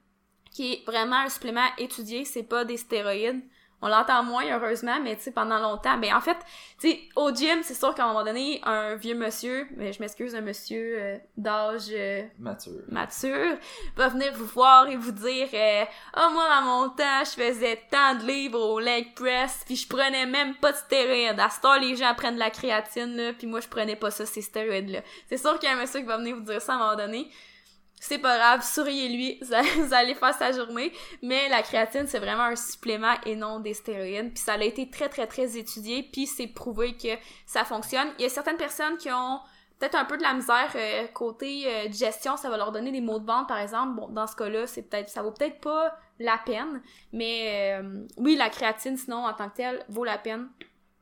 qui est vraiment un supplément étudié, c'est pas des stéroïdes. On l'entend moins, heureusement, mais tu sais, pendant longtemps. Ben, en fait, tu sais, au gym, c'est sûr qu'à un moment donné, un vieux monsieur, mais je m'excuse, un monsieur euh, d'âge euh, mature. mature, va venir vous voir et vous dire euh, Oh, moi, à mon temps, je faisais tant de livres au leg press, puis je prenais même pas de stéroïdes. À ce temps, les gens prennent de la créatine, là, puis moi, je prenais pas ça, ces stéroïdes-là. C'est sûr qu'il y a un monsieur qui va venir vous dire ça à un moment donné c'est pas grave, souriez-lui, vous allez faire sa journée. Mais la créatine, c'est vraiment un supplément et non des stéroïdes. Puis ça a été très, très, très étudié, puis c'est prouvé que ça fonctionne. Il y a certaines personnes qui ont peut-être un peu de la misère euh, côté euh, digestion, ça va leur donner des maux de ventre, par exemple. Bon, dans ce cas-là, c'est peut-être, ça vaut peut-être pas la peine. Mais euh, oui, la créatine, sinon, en tant que telle, vaut la peine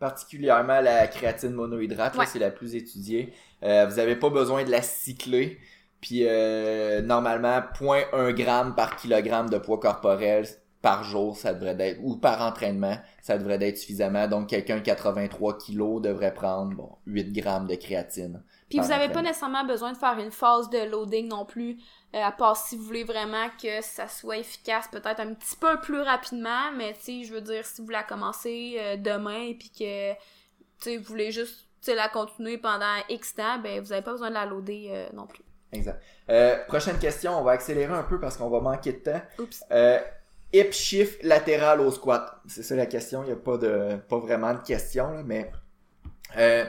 particulièrement la créatine monohydrate, c'est la plus étudiée. vous avez pas besoin de la cycler. Puis euh, normalement, 0.1 g par kilogramme de poids corporel par jour, ça devrait être, ou par entraînement, ça devrait être suffisamment. Donc quelqu'un 83 kg devrait prendre bon, 8 grammes de créatine Puis vous avez pas nécessairement besoin de faire une phase de loading non plus, euh, à part si vous voulez vraiment que ça soit efficace peut-être un petit peu plus rapidement, mais tu sais, je veux dire, si vous la commencez euh, demain puis que, tu sais, vous voulez juste, la continuer pendant X temps, ben vous avez pas besoin de la loader euh, non plus. Exact. Euh, prochaine question, on va accélérer un peu parce qu'on va manquer de temps. Oups. Euh, hip shift latéral au squat. C'est ça la question. Il n'y a pas de pas vraiment de question, là, mais. Euh,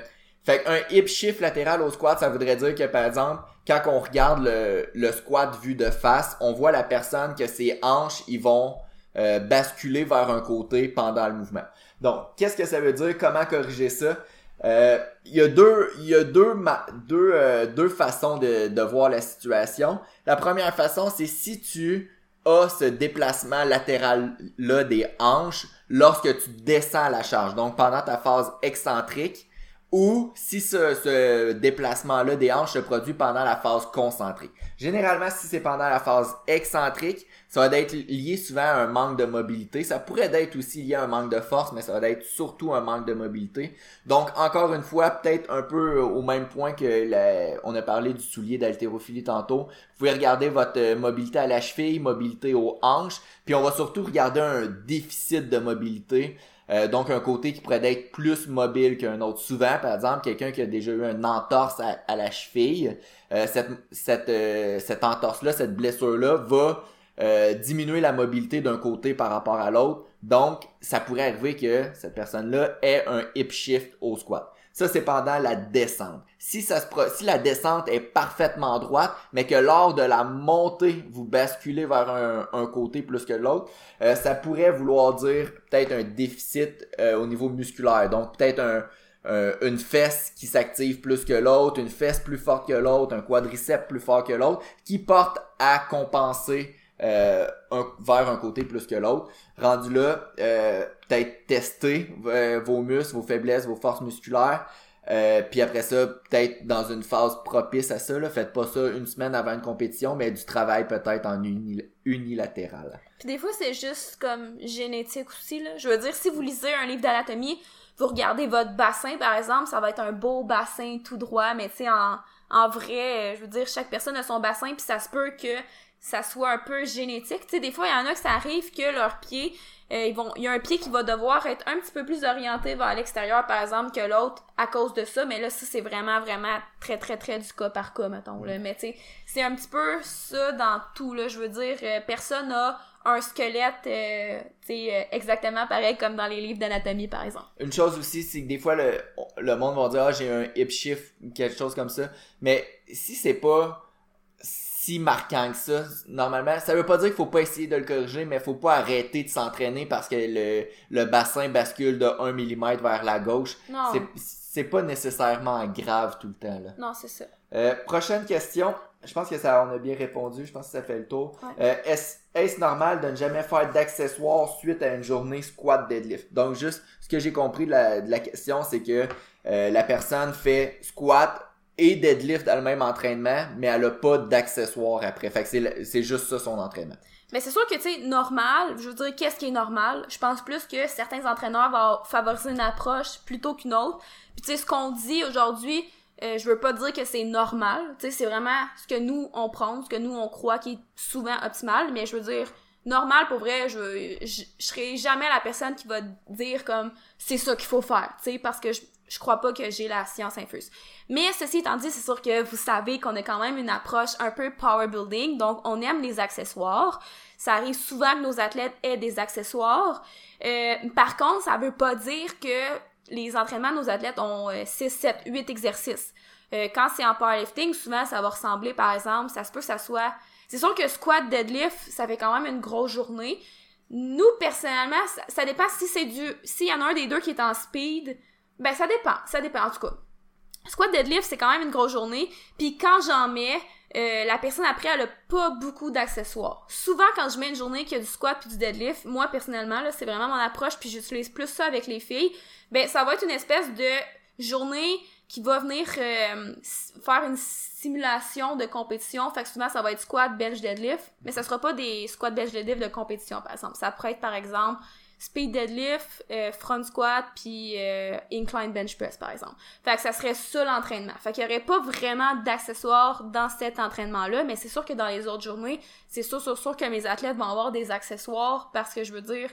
fait un hip shift latéral au squat, ça voudrait dire que par exemple, quand on regarde le, le squat vu de face, on voit la personne que ses hanches, ils vont euh, basculer vers un côté pendant le mouvement. Donc, qu'est-ce que ça veut dire? Comment corriger ça? Euh, Il y a deux, il y a deux, deux, euh, deux façons de, de voir la situation. La première façon, c'est si tu as ce déplacement latéral-là des hanches lorsque tu descends la charge. Donc, pendant ta phase excentrique, ou si ce, ce déplacement-là des hanches se produit pendant la phase concentrique. Généralement, si c'est pendant la phase excentrique, ça va être lié souvent à un manque de mobilité. Ça pourrait être aussi lié à un manque de force, mais ça va être surtout un manque de mobilité. Donc, encore une fois, peut-être un peu au même point que on a parlé du soulier d'haltérophilie tantôt. Vous pouvez regarder votre mobilité à la cheville, mobilité aux hanches, puis on va surtout regarder un déficit de mobilité. Euh, donc un côté qui pourrait être plus mobile qu'un autre. Souvent, par exemple, quelqu'un qui a déjà eu une entorse à, à la cheville, euh, cette, cette, euh, cette entorse-là, cette blessure-là va euh, diminuer la mobilité d'un côté par rapport à l'autre. Donc, ça pourrait arriver que cette personne-là ait un hip shift au squat. Ça, c'est pendant la descente. Si, ça se si la descente est parfaitement droite, mais que lors de la montée, vous basculez vers un, côté plus que l'autre, euh, ça pourrait vouloir dire peut-être un déficit euh, au niveau musculaire. Donc, peut-être un, un- une fesse qui s'active plus que l'autre, une fesse plus forte que l'autre, un quadriceps plus fort que l'autre, qui porte à compenser euh, vers un côté plus que l'autre. Rendu là, euh, peut-être tester euh, vos muscles, vos faiblesses, vos forces musculaires. Euh, puis après ça, peut-être dans une phase propice à ça, là, faites pas ça une semaine avant une compétition, mais du travail peut-être en uni- unilatéral. Puis des fois, c'est juste comme génétique aussi, là. Je veux dire, si vous lisez un livre d'anatomie, vous regardez votre bassin, par exemple, ça va être un beau bassin tout droit, mais tu sais, en, en vrai, je veux dire, chaque personne a son bassin, puis ça se peut que ça soit un peu génétique. Tu sais, des fois, il y en a que ça arrive que leurs pieds, euh, ils vont, il y a un pied qui va devoir être un petit peu plus orienté vers l'extérieur, par exemple, que l'autre à cause de ça. Mais là, ça, c'est vraiment, vraiment très, très, très du cas par cas, mettons. Là. Mais tu sais, c'est un petit peu ça dans tout, là. Je veux dire, euh, personne n'a un squelette, euh, tu sais, euh, exactement pareil comme dans les livres d'anatomie, par exemple. Une chose aussi, c'est que des fois, le, le monde va dire, ah, j'ai un hip shift, ou quelque chose comme ça. Mais si c'est pas si marquant que ça, normalement, ça veut pas dire qu'il faut pas essayer de le corriger, mais faut pas arrêter de s'entraîner parce que le, le bassin bascule de 1 mm vers la gauche. Non, C'est, pas nécessairement grave tout le temps, là. non, c'est ça. Euh, prochaine question. Je pense que ça, on a bien répondu. Je pense que ça fait le tour. Ouais. Euh, est-ce, est-ce normal de ne jamais faire d'accessoires suite à une journée squat deadlift? Donc, juste, ce que j'ai compris de la, de la question, c'est que euh, la personne fait squat et deadlift dans le même entraînement, mais elle a pas d'accessoires après. Fait que c'est, juste ça son entraînement. Mais c'est sûr que, tu sais, normal, je veux dire, qu'est-ce qui est normal? Je pense plus que certains entraîneurs vont favoriser une approche plutôt qu'une autre. Puis, tu sais, ce qu'on dit aujourd'hui, euh, je veux pas dire que c'est normal. Tu sais, c'est vraiment ce que nous, on prend, ce que nous, on croit qui est souvent optimal. Mais je veux dire, normal, pour vrai, je, je, je serai jamais la personne qui va dire comme, c'est ça qu'il faut faire, tu sais, parce que je, je crois pas que j'ai la science infuse. Mais ceci étant dit, c'est sûr que vous savez qu'on a quand même une approche un peu power building, donc on aime les accessoires. Ça arrive souvent que nos athlètes aient des accessoires. Euh, par contre, ça veut pas dire que les entraînements de nos athlètes ont euh, 6, 7, 8 exercices. Euh, quand c'est en powerlifting, souvent ça va ressembler, par exemple, ça se peut que ça soit... C'est sûr que squat, deadlift, ça fait quand même une grosse journée. Nous, personnellement, ça, ça dépend si c'est du... S'il y en a un des deux qui est en speed, ben ça dépend, ça dépend en tout cas. Squat deadlift, c'est quand même une grosse journée. Puis quand j'en mets, euh, la personne après, elle a pas beaucoup d'accessoires. Souvent, quand je mets une journée qui a du squat puis du deadlift, moi personnellement, là, c'est vraiment mon approche, puis j'utilise plus ça avec les filles. Ben, ça va être une espèce de journée qui va venir euh, faire une simulation de compétition. Fait que souvent, ça va être squat, bench, deadlift. Mais ça sera pas des squat, bench, deadlift de compétition, par exemple. Ça pourrait être, par exemple, speed deadlift, euh, front squat, puis euh, incline bench press, par exemple. Fait que ça serait ça l'entraînement. Fait qu'il y aurait pas vraiment d'accessoires dans cet entraînement-là, mais c'est sûr que dans les autres journées, c'est sûr, sûr, sûr que mes athlètes vont avoir des accessoires parce que je veux dire,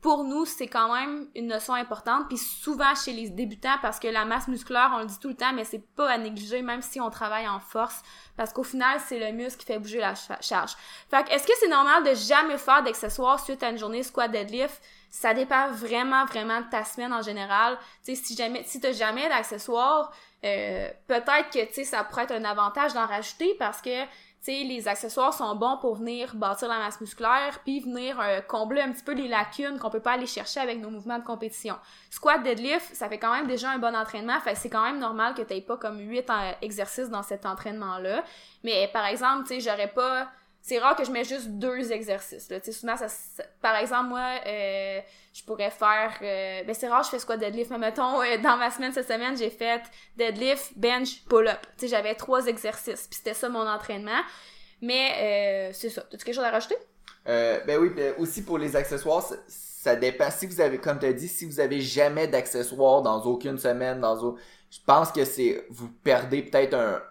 pour nous, c'est quand même une notion importante, puis souvent chez les débutants, parce que la masse musculaire, on le dit tout le temps, mais c'est pas à négliger, même si on travaille en force, parce qu'au final, c'est le muscle qui fait bouger la charge. Fait que, est-ce que c'est normal de jamais faire d'accessoires suite à une journée squat deadlift? Ça dépend vraiment, vraiment de ta semaine en général. Tu si jamais, si t'as jamais d'accessoires, euh, peut-être que, tu ça pourrait être un avantage d'en rajouter parce que sais, les accessoires sont bons pour venir bâtir la masse musculaire, puis venir euh, combler un petit peu les lacunes qu'on peut pas aller chercher avec nos mouvements de compétition. Squat, deadlift, ça fait quand même déjà un bon entraînement, fait c'est quand même normal que t'aies pas comme 8 euh, exercices dans cet entraînement-là. Mais par exemple, tu sais, j'aurais pas c'est rare que je mets juste deux exercices. Là. souvent, ça, par exemple, moi, euh, je pourrais faire... Euh, ben c'est rare, je fais quoi deadlift, mais mettons, euh, dans ma semaine cette semaine, j'ai fait deadlift, bench, pull-up. J'avais trois exercices, puis c'était ça mon entraînement. Mais c'est ça. As-tu quelque chose à rajouter? ben oui, aussi pour les accessoires, ça, dépend. Si vous avez, comme tu as dit, si vous avez jamais d'accessoires dans aucune semaine, dans je pense que c'est vous perdez peut-être un,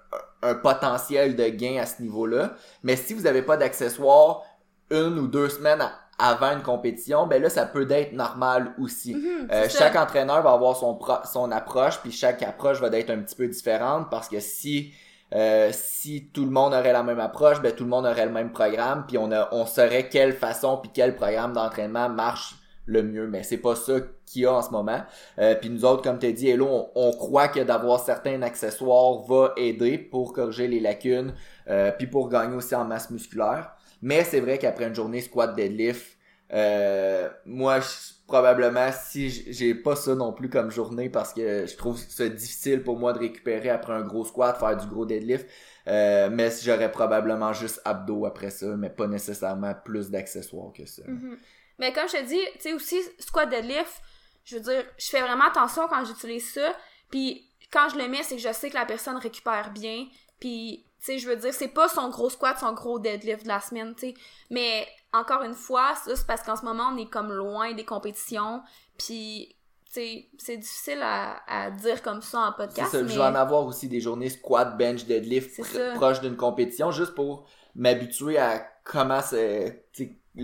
un potentiel de gain à ce niveau-là. Mais si vous n'avez pas d'accessoires une ou deux semaines avant une compétition, ben là, ça peut être normal aussi. Mhm, euh, chaque entraîneur va avoir son, son approche, puis chaque approche va être un petit peu différente parce que si euh, si tout le monde aurait la même approche, ben tout le monde aurait le même programme, puis on, a, on saurait quelle façon puis quel programme d'entraînement marche le mieux. Mais c'est pas ça qu'il y a en ce moment. Euh, puis nous autres, comme tu as dit, Hello, on, on croit que d'avoir certains accessoires va aider pour corriger les lacunes, euh, puis pour gagner aussi en masse musculaire. Mais c'est vrai qu'après une journée squat deadlift, euh, moi, probablement, si j'ai pas ça non plus comme journée parce que je trouve ça difficile pour moi de récupérer après un gros squat, faire du gros deadlift. Euh, mais j'aurais probablement juste abdos après ça, mais pas nécessairement plus d'accessoires que ça. Mm-hmm. Mais comme je te dis, tu sais aussi, squat deadlift, je veux dire, je fais vraiment attention quand j'utilise ça. Puis quand je le mets, c'est que je sais que la personne récupère bien. Puis, tu sais, je veux dire, c'est pas son gros squat, son gros deadlift de la semaine, tu sais. Mais encore une fois, ça, c'est parce qu'en ce moment, on est comme loin des compétitions. Puis, tu sais, c'est difficile à, dire comme ça en podcast. Ça, je vais en avoir aussi des journées squat, bench, deadlift proches d'une compétition, juste pour m'habituer à comment c'est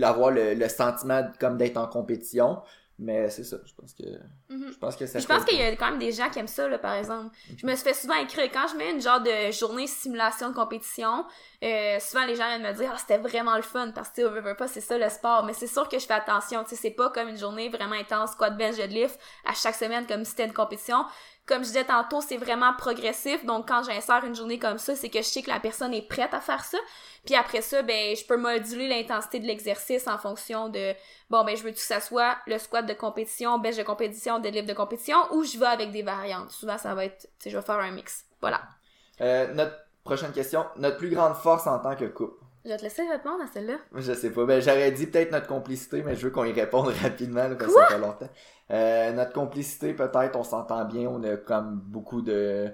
avoir le, le sentiment comme d'être en compétition. Mais c'est ça, je pense que mhm. je pense que ça Je pense qu'il y a quand même des gens qui aiment ça là par exemple. Je me suis fait souvent écrire quand je mets une genre de journée simulation de compétition, euh, souvent les gens viennent me dire ah c'était vraiment le fun parce que tu sais pas c'est ça le sport, mais c'est sûr que je fais attention, tu sais c'est pas comme une journée vraiment intense squat bench deadlift à chaque semaine comme si c'était une compétition comme je disais tantôt, c'est vraiment progressif. Donc, quand j'insère une journée comme ça, c'est que je sais que la personne est prête à faire ça. Puis après ça, ben, je peux moduler l'intensité de l'exercice en fonction de, bon, ben, je veux que ça soit le squat de compétition, bench de compétition, deadlift de compétition, ou je vais avec des variantes. Souvent, ça va être, tu je vais faire un mix. Voilà. Euh, notre prochaine question. Notre plus grande force en tant que couple. Je vais te laisser répondre à celle-là. Je sais pas. Ben, j'aurais dit peut-être notre complicité, mais je veux qu'on y réponde rapidement, parce que ça fait longtemps. Euh, notre complicité, peut-être, on s'entend bien, on a comme beaucoup de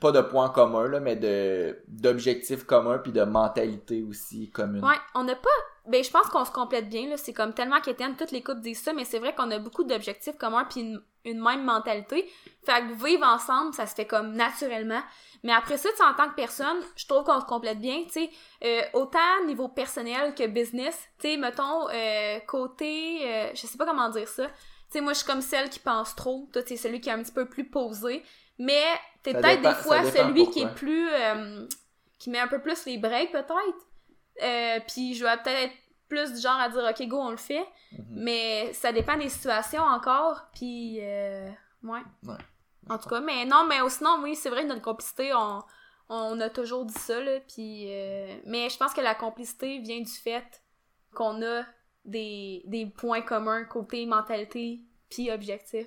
pas de points communs là, mais de d'objectifs communs puis de mentalité aussi commune. Ouais, on n'a pas ben je pense qu'on se complète bien là, c'est comme tellement qu'Étienne toutes les couples disent ça, mais c'est vrai qu'on a beaucoup d'objectifs communs puis une, une, même mentalité. Fait que vivre ensemble, ça se fait comme naturellement. Mais après ça, tu en tant que personne, je trouve qu'on se complète bien, tu sais, euh, autant niveau personnel que business, tu sais, mettons euh, côté euh, je sais pas comment dire ça. Tu sais, moi je suis comme celle qui pense trop, toi tu celui qui est un petit peu plus posé. Mais t'es peut-être des fois celui qui est plus. Euh, qui met un peu plus les breaks, peut-être. Puis je vais peut-être être plus du genre à dire, OK, go, on le fait. Mhm. Mais ça dépend des situations encore. Puis, euh, ouais. En tout cas, mais non, mais sinon, oui, c'est vrai, notre complicité, on, on a toujours dit ça, là. Puis, mais je pense que la complicité vient du fait qu'on a des, des points communs côté mentalité puis objectif.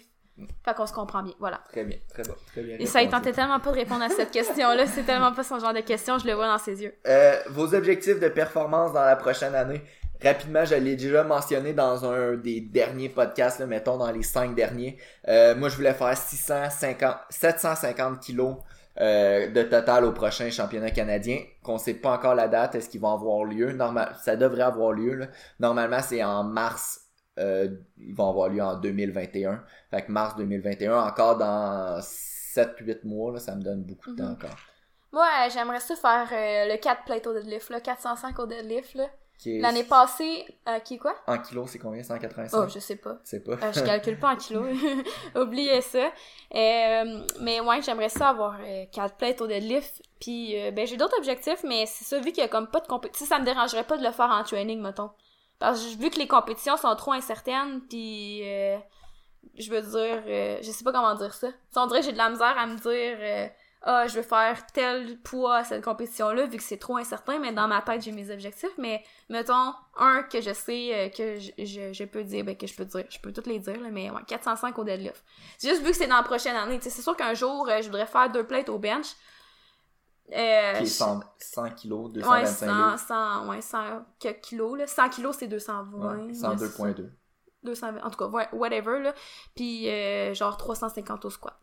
Fait qu'on se comprend bien, voilà. Très bien, très bon, très bien. Et ça, il tentait tellement pas de répondre à cette question-là, c'est tellement pas son genre de question, je le vois dans ses yeux. Euh, vos objectifs de performance dans la prochaine année, rapidement, je l'ai déjà mentionné dans un des derniers podcasts, là, mettons dans les cinq derniers. Euh, moi, je voulais faire 650, 750 kilos euh, de total au prochain championnat canadien, qu'on sait pas encore la date, est-ce qu'il va avoir lieu? Normal, ça devrait avoir lieu. Là. Normalement, c'est en mars euh, ils vont avoir lieu en 2021. Fait que mars 2021, encore dans 7-8 mois, là, ça me donne beaucoup de temps Mhm. encore. Moi, euh, j'aimerais ça faire le 4 plate au deadlift, là, 405 au deadlift, là. Est- L'année passée, euh, qui est quoi? En kilos, c'est combien? 185? Oh, je sais pas. Je sais pas. Euh, je calcule pas en kilos. Oubliez ça. Euh, mais ouais, j'aimerais ça avoir euh, 4 plates au deadlift. Puis, euh, ben, j'ai d'autres objectifs, mais c'est ça, vu qu'il y a comme pas de compétition, ça me dérangerait pas de le faire en training, mettons. Parce que vu que les compétitions sont trop incertaines, puis euh, je veux dire, euh, je sais pas comment dire ça. Sais, on dirait que j'ai de la misère à me dire, ah, je veux faire tel poids à cette compétition-là, vu que c'est trop incertain, mais dans ma tête, j'ai mes objectifs. Mais mettons, un que je sais, euh, que je, je, je peux dire, ben que je peux dire, je peux toutes les dire, là, mais ouais, 405 au deadlift. C'est juste vu que c'est dans la prochaine année, c'est sûr qu'un jour, euh, je voudrais faire deux plates au bench. Euh, Qui est je- 100, 100 kilos, Ouais, 225 livres. 100, 100, ouais, 100 quelques kilos, là. 100 kilos, c'est 220. Ouais, là, 102.2. 220, en tout cas, ouais, whatever, là. Puis, euh, genre 350 au squat.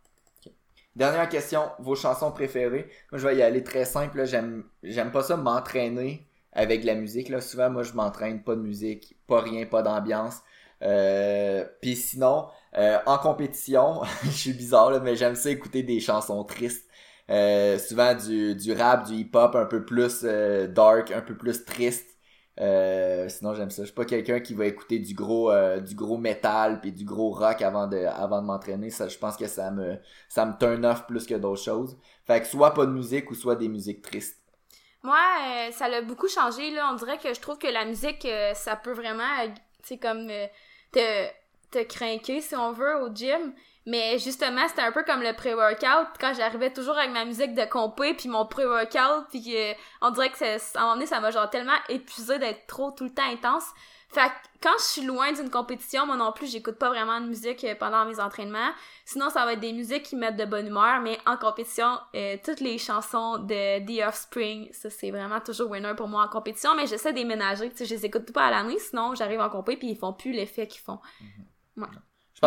Dernière question, vos chansons préférées? Moi, je vais y aller très simple. J'aime, pas ça m'entraîner avec la musique. Souvent, moi, je m'entraîne pas de musique, pas rien, pas d'ambiance. Euh, Puis sinon, euh, en compétition, je suis bizarre, là, mais j'aime ça écouter des chansons tristes. Euh, souvent du, du rap, du hip-hop un peu plus euh, dark, un peu plus triste. Euh, sinon j'aime ça. Je suis pas quelqu'un qui va écouter du gros euh, du gros métal puis du gros rock avant de avant de m'entraîner. Ça, je pense que ça me ça me turn off plus que d'autres choses. Fait que soit pas de musique ou soit des musiques tristes. Moi, euh, ça l'a beaucoup changé, là. On dirait que je trouve que la musique, euh, ça peut vraiment, sais, comme euh, te, te craquer, si on veut, au gym. Mais justement, c'était un peu comme le pré-workout, quand j'arrivais toujours avec ma musique de compé, puis mon pré-workout, puis que, on dirait que à un moment donné, ça m'a genre tellement épuisé d'être trop tout le temps intense. Fait que quand je suis loin d'une compétition, moi non plus, j'écoute pas vraiment de musique euh, pendant mes entraînements. Sinon, ça va être des musiques qui mettent de bonne humeur, mais en compétition, euh, toutes les chansons de The Offspring, ça c'est vraiment toujours winner pour moi en compétition, mais j'essaie de les ménager, tu sais, je les écoute pas à l'année, sinon j'arrive en compé puis ils font plus l'effet qu'ils font. Je pense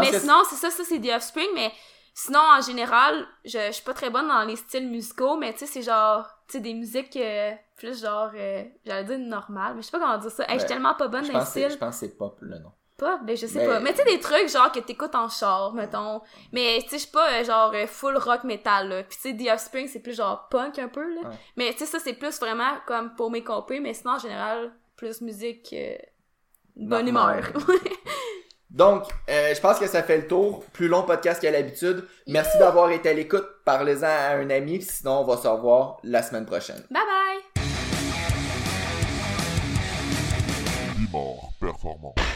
Mais que sinon, c'est ça, ça c'est The Offspring, mais sinon en général, je, je suis pas très bonne dans les styles musicaux, mais tu sais, c'est genre, tu sais, des musiques euh, plus genre, euh, j'allais dire normales, mais je sais pas comment dire ça. Hey, je suis Ouais. tellement pas bonne dans les styles. je pense que c'est pop le nom. Pas, ben je sais Mais- pas. Mais tu sais, des trucs genre que t'écoutes en char, mettons. Mais tu sais, je suis pas euh, genre euh, full rock metal, là. Puis tu sais, The Offspring, c'est plus genre punk un peu, là. Ouais. Mais tu sais, ça, c'est plus vraiment comme pour mes compés, mais sinon, en général, plus musique, bonne humeur. Donc, euh, je pense que ça fait le tour. Plus long podcast qu'à l'habitude. Merci d'avoir été à l'écoute. Parlez-en à un ami. Sinon, on va se revoir la semaine prochaine. bye bye!